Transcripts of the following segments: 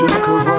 Dziękowa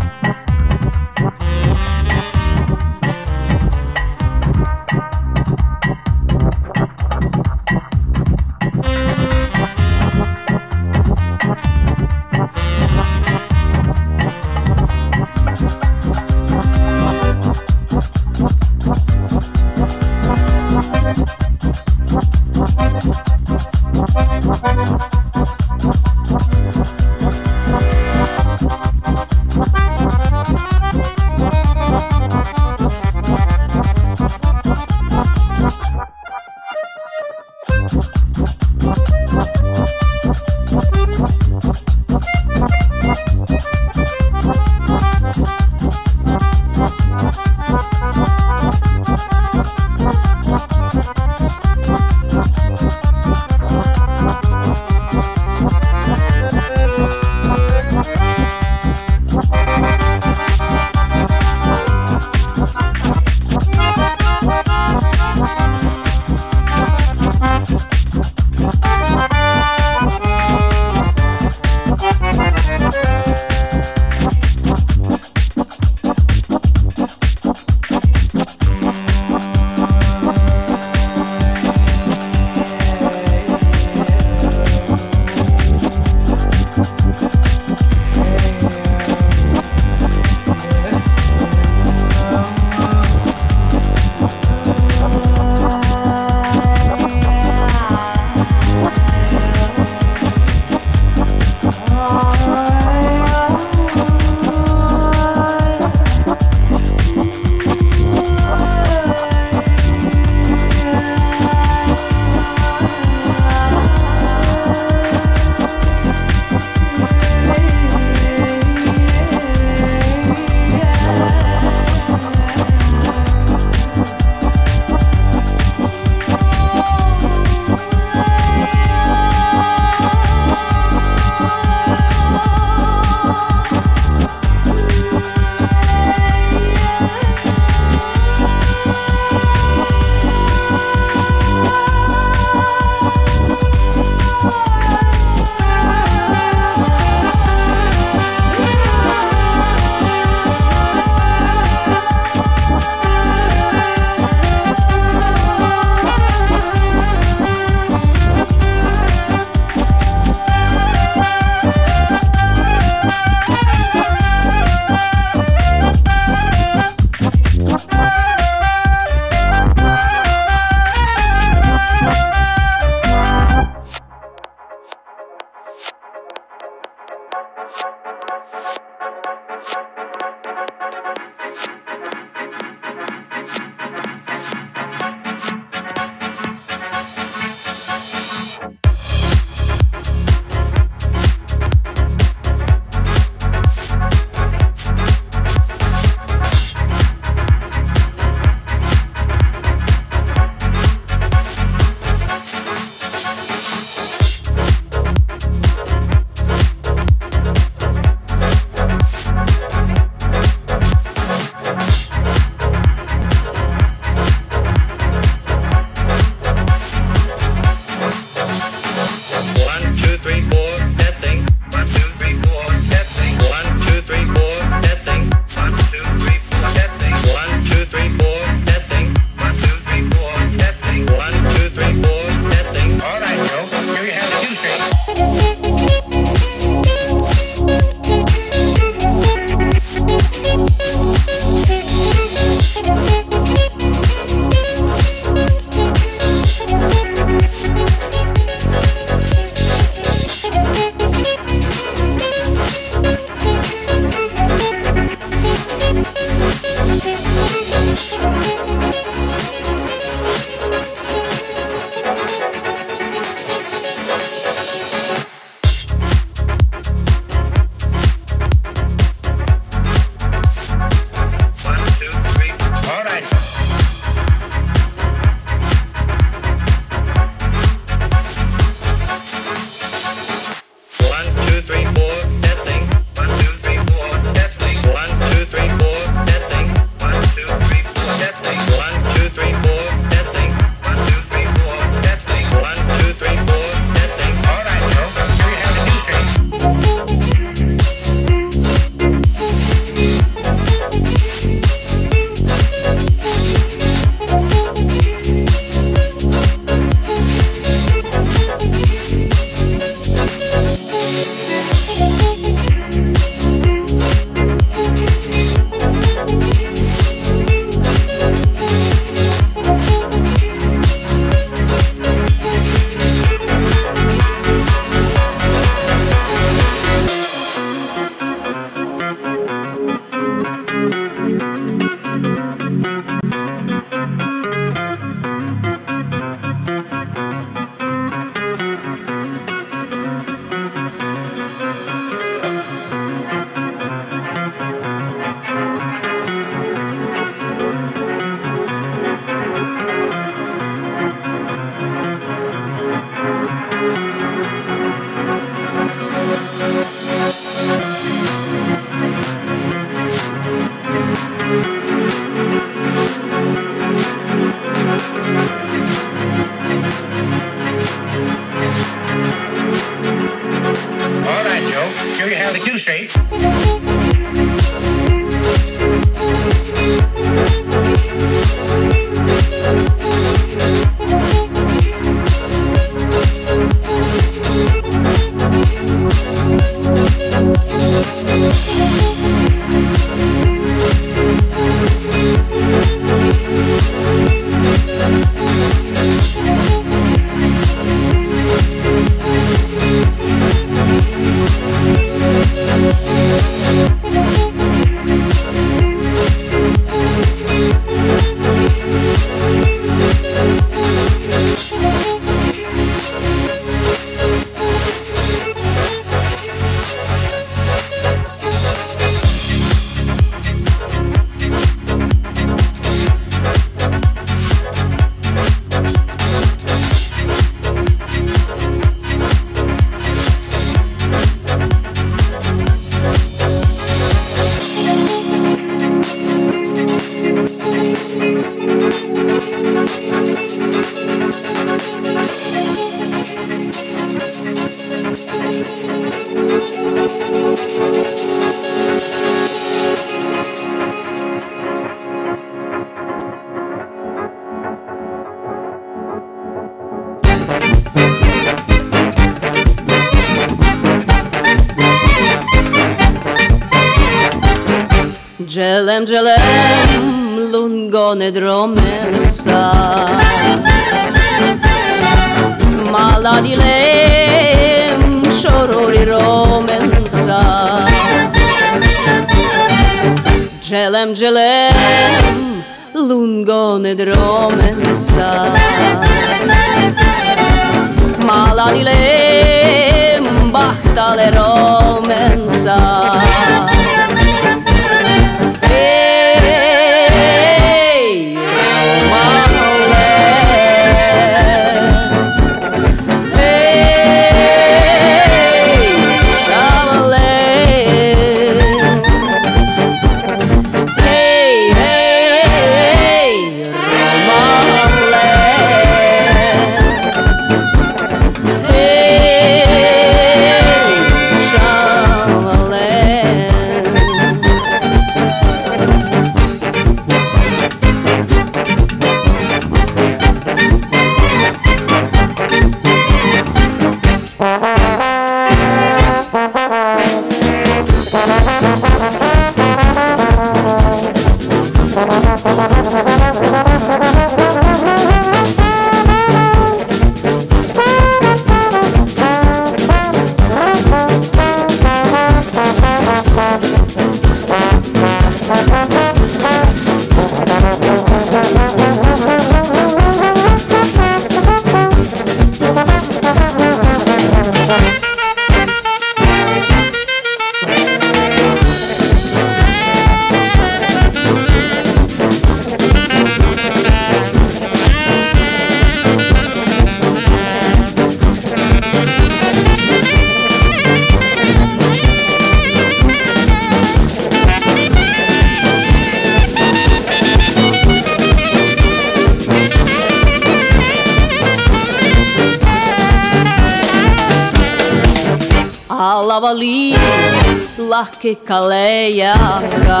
que kaleianga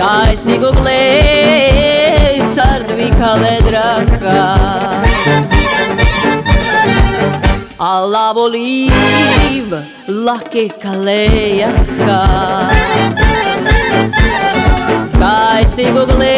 Kaj si go glej, sardu i kale draga Alla voliv, la que kaleianga Kaj Cai go glej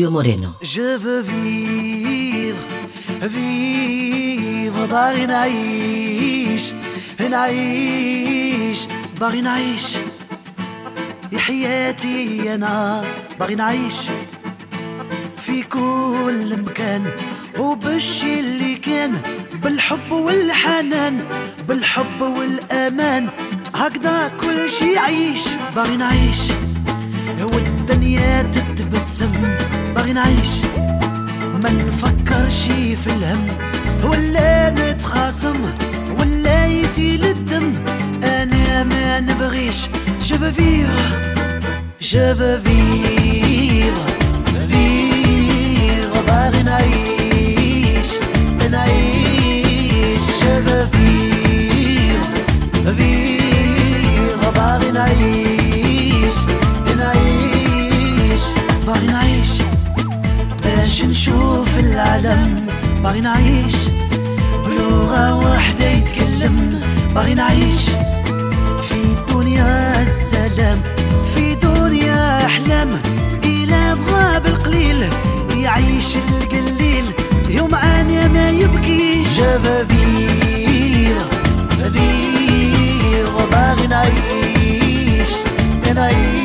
Julio Moreno. Je veux vivre, vivre باغي نعيش نعيش باغي نعيش يا حياتي أنا باغي نعيش في كل مكان وبالشي اللي كان بالحب والحنان بالحب والامان هكذا كل شي عيش باغي نعيش والدنيا تتبسم. باغي نعيش. ما نفكرش في الهم. ولا نتخاصم. ولا يسيل الدم. أنا ما نبغيش. Vivre. Je veux vivre. Vivre. باغي نعيش. نعيش. Vivre. Vivre. باغي نعيش. باغي نعيش. باش نشوف العالم. باغي نعيش. بلغة واحدة يتكلم. باغي نعيش. في دنيا السلام. في دنيا أحلام. إلا بغى بالقليل. يعيش القليل. يوم أنا ما يبكيش. Je veux vivre, vivre باغي نعيش. نعيش.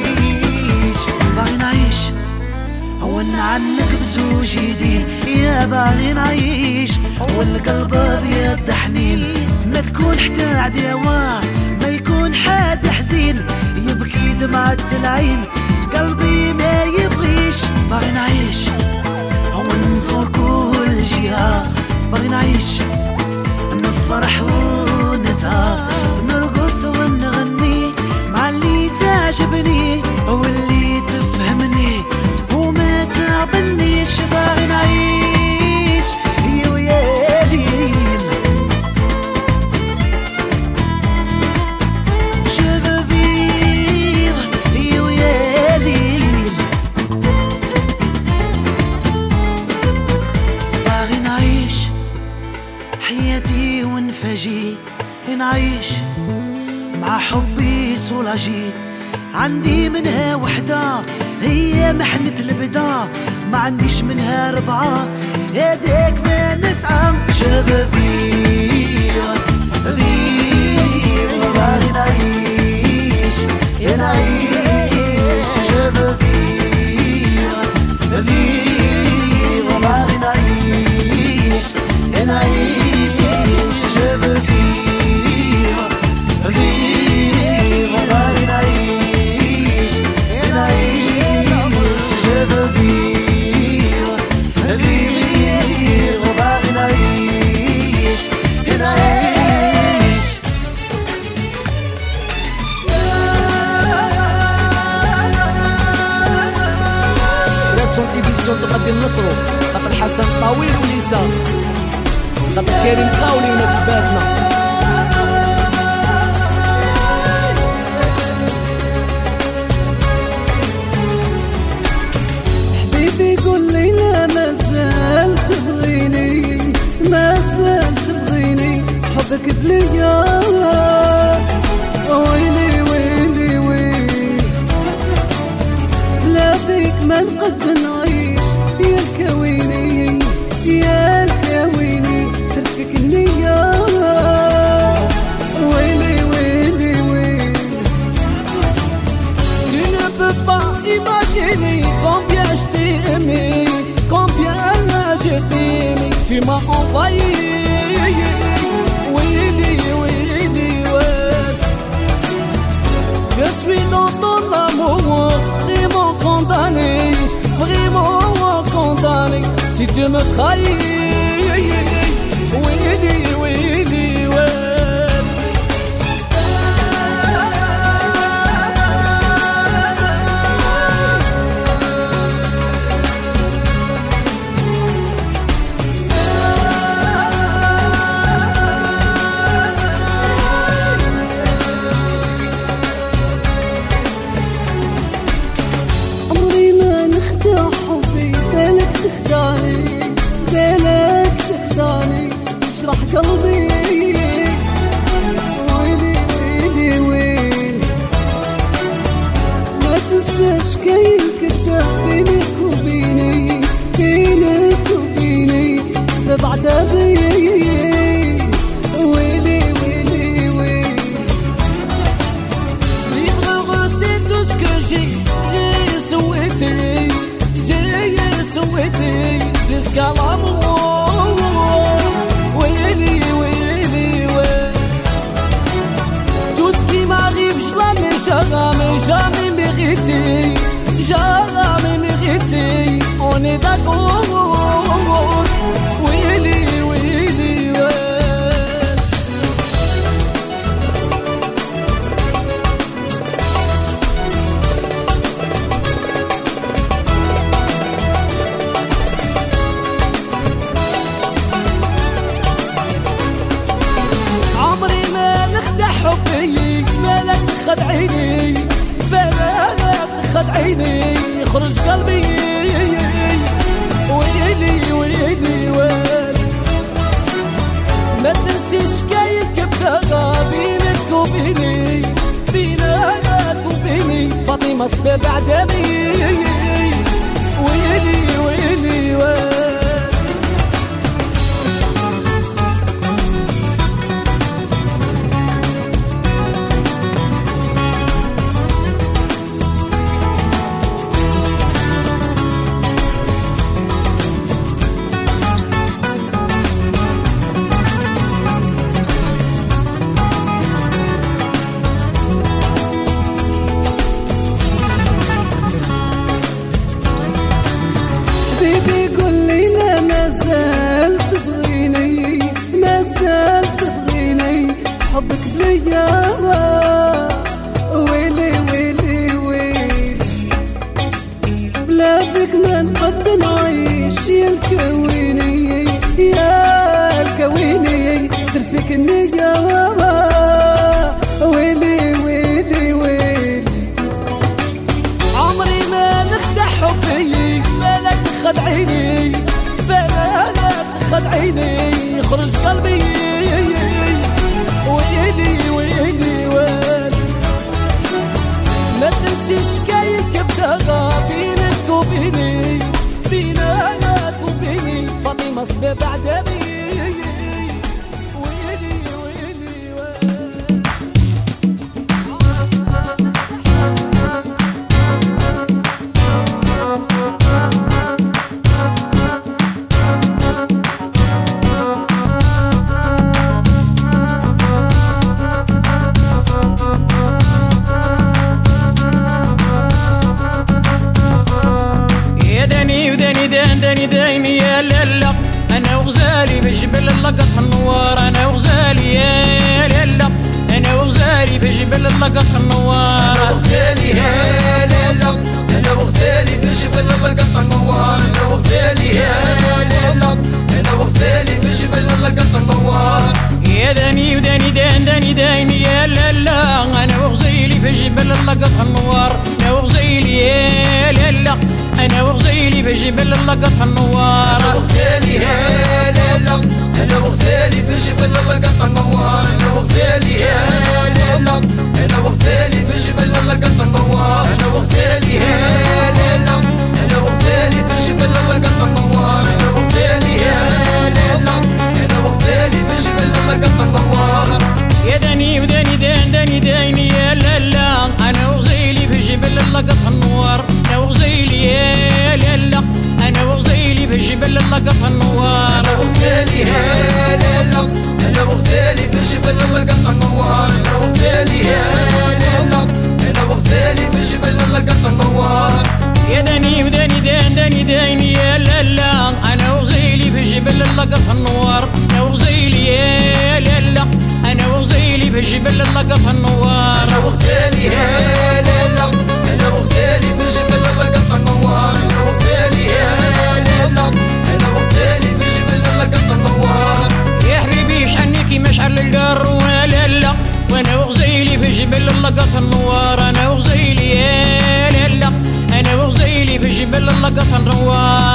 ون عنك بزوج يدين يا باغي نعيش والقلب أبيض حنين ما تكون حتى عداوة ما يكون حد حزين. يبكي دمعة العين قلبي ما يبغيش. باغي نعيش ونزور كل جهة. باغي نعيش نفرح ونسهر نرقص ونغني مع اللي تعجبني واللي تفهمني. باغي نعيش يا ويالين Je veux vivre يا ويالين باغي نعيش مع حبي سولاجي عندي منها وحدة هي محنة البدا ما عنديش منها ربعة. هذاك ما veux vivre, vivre باغي نعيش يا نعيش. vivre, vivre باغي نعيش يا نعيش. vivre, vivre باغي نعيش نعيش. تقدم نصرو خاطر حسن طويل وليسا. خاطر كريم قاولي ونسباتنا. حبيبي قول لي لا ما زال تبغيني ما زال تبغيني. حبك بليا. ويلي ويلي ويلي. لا بيك ما نقد Si tu me trahis, Angel اللي لقطها النوار أنا وغزالي يا لالا أنا وغزالي في الجبل اللي لقطها النوار أنا وغزالي يا لالا أنا وغزالي في الجبل اللي لقطها النوار يا حبيبي شحنيكي مشعل للدار ولا لا وأنا وغزيلي في الجبل اللي النوار أنا وغزيلي يا لالا أنا وغزيلي في الجبل اللي النوار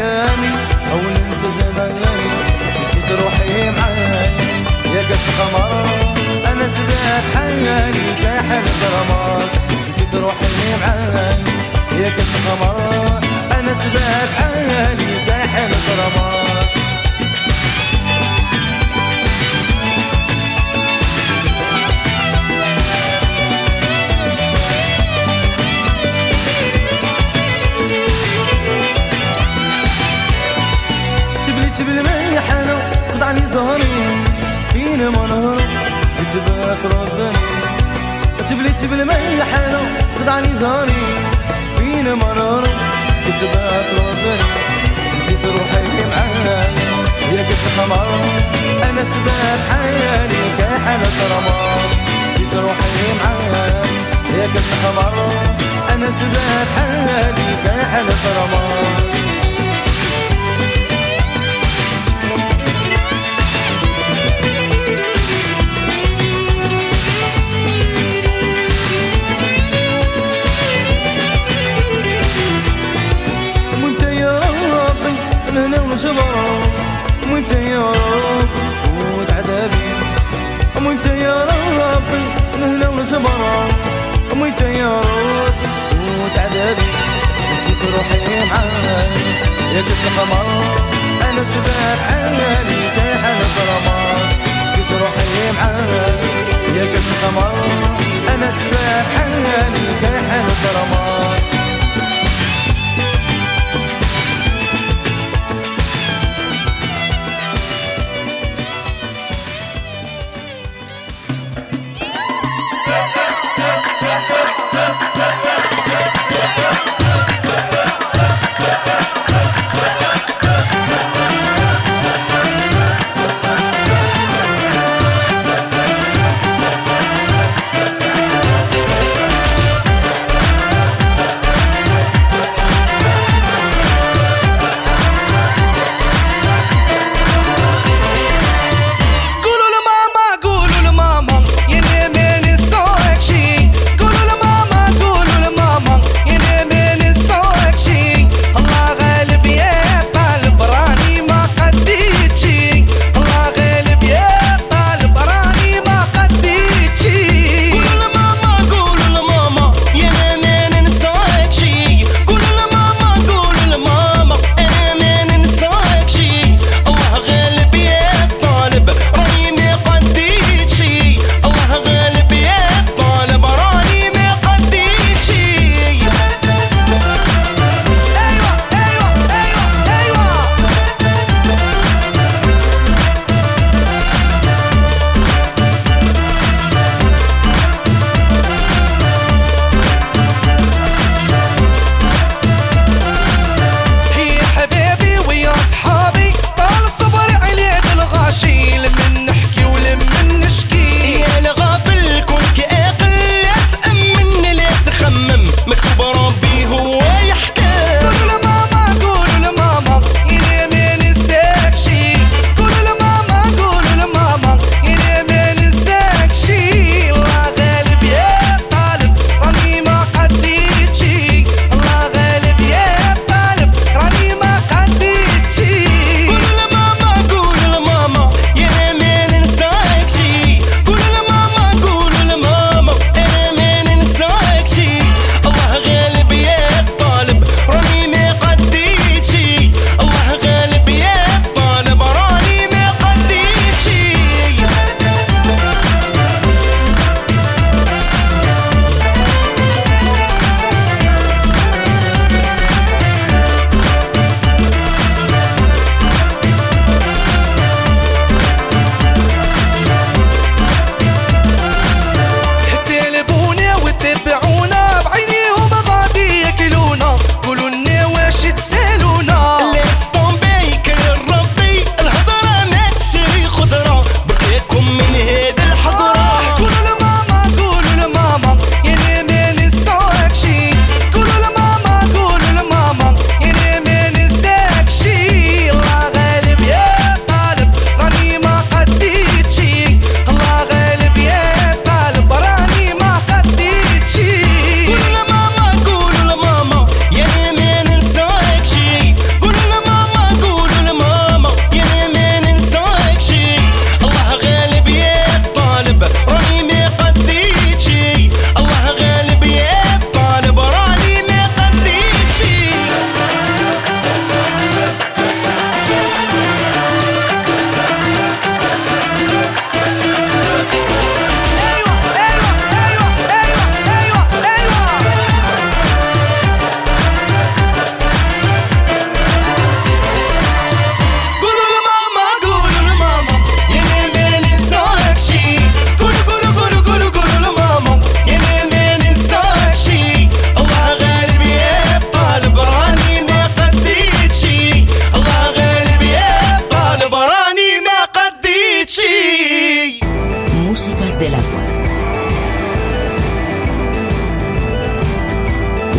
أيامي أو ننسى زماني. نسيت روحي معاني يا كاس خمر أنا سبات حيالي لا حلف نسيت روحي معاني يا كاس خمر أنا سبات حيالي لا حلف خدعني زهري فينا ما نهرب تبغى تردني تبليت بالملح أنا خدعني زهري فينا ما نهرب تبغى تردني نسيت روحي معايا يا قصة قمر أنا سباب حيالي كحالة رمضان نسيت روحي معايا يا قصة قمر أنا سباب حيالي كحالة رمضان ونشبر وانت يا رب فوت عذابي. وانت يا ربي أنا هنا ونشبر وانت يا رب فوت عذابي. نسيت روحي معاك. يا كنت قمر أنا سباب حالي في حالة رمضان نسيت روحي معاك. يا كنت قمر أنا سباب حالي في حالة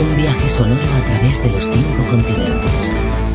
Un viaje sonoro a través de los cinco continentes.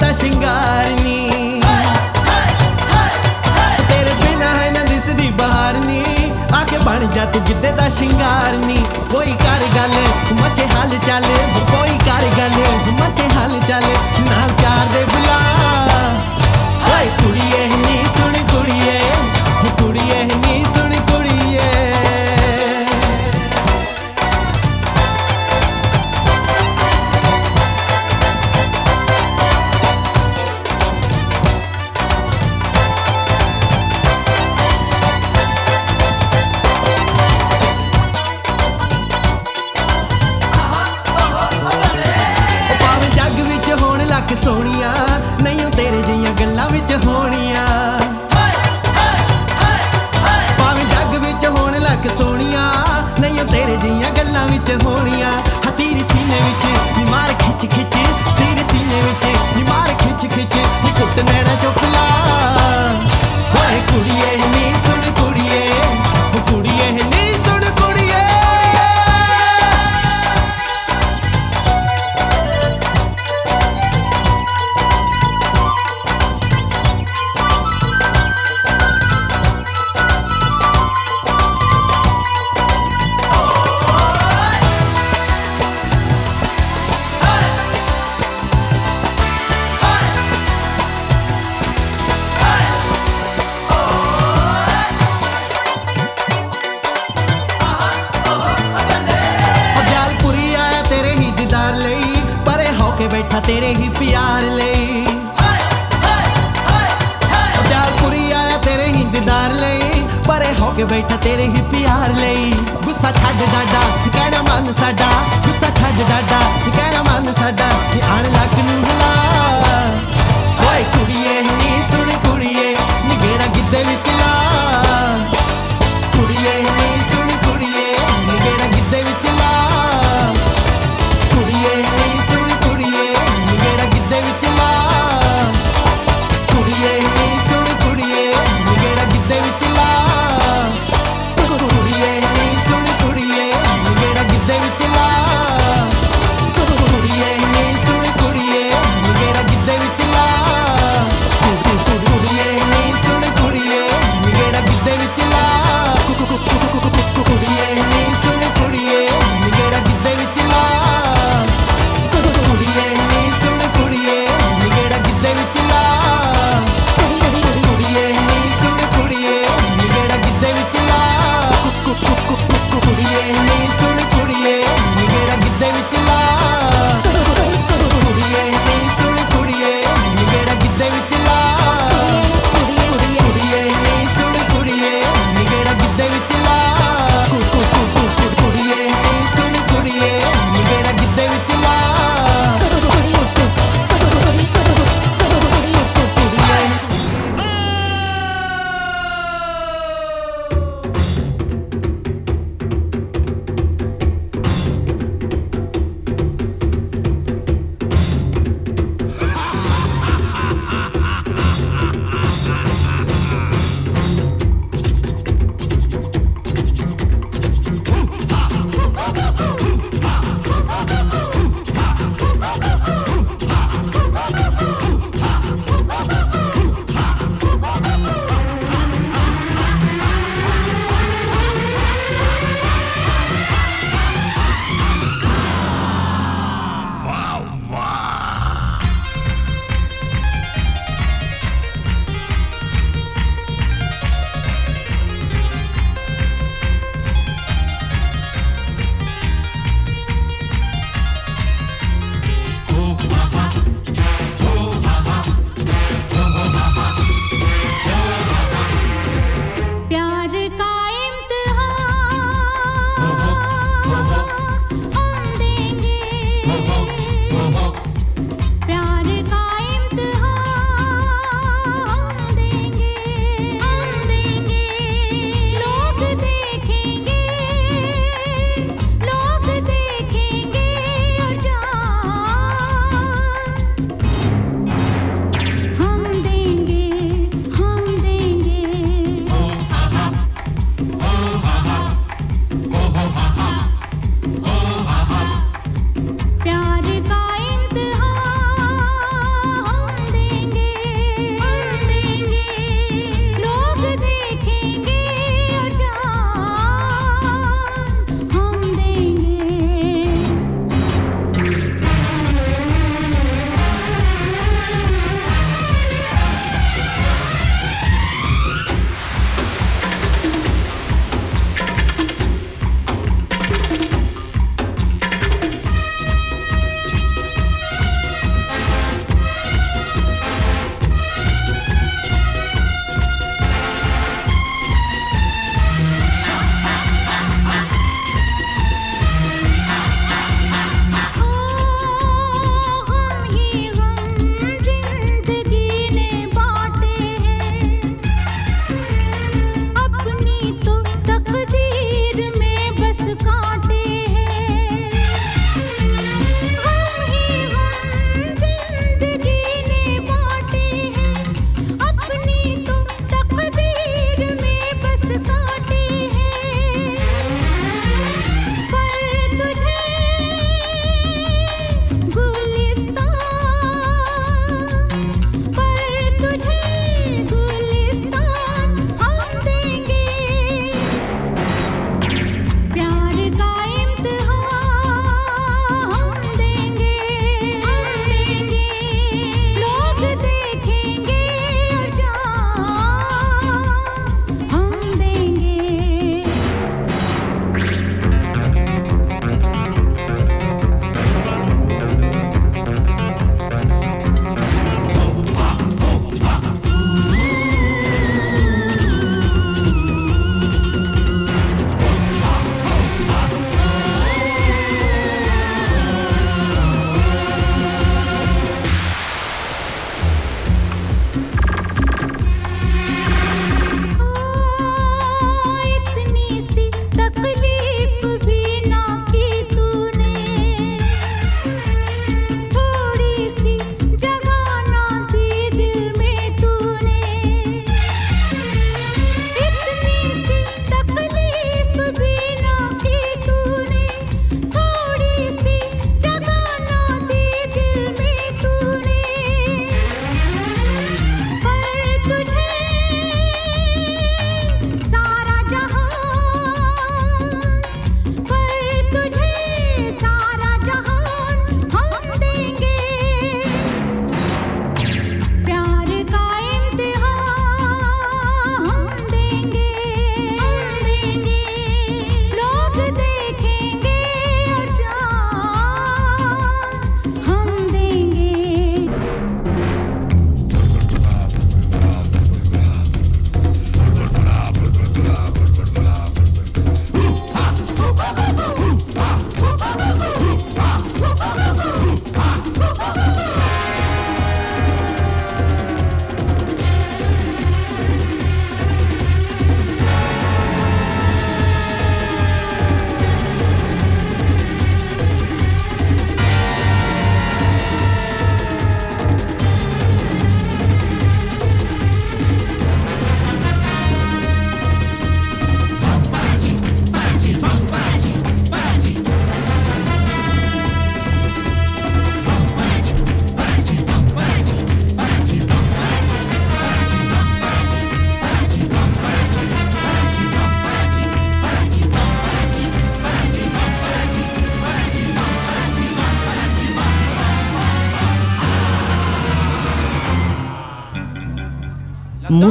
ਤਾਂ ਤੇਰੇ ਬਿਨਾ ਦਿਸਦੀ ਬਾਹਰ ਨਹੀਂ ਆ ਕੇ ਬਣ ਜਾ ਤੂੰ ਜਿੱਦੇ ਦਾ ਸ਼ਿੰਗਾਰ ਨਹੀਂ ਕੋਈ ਕਰ ਗੱਲ ਮੱਚੇ ਹਾਲ ਚੱਲੇ।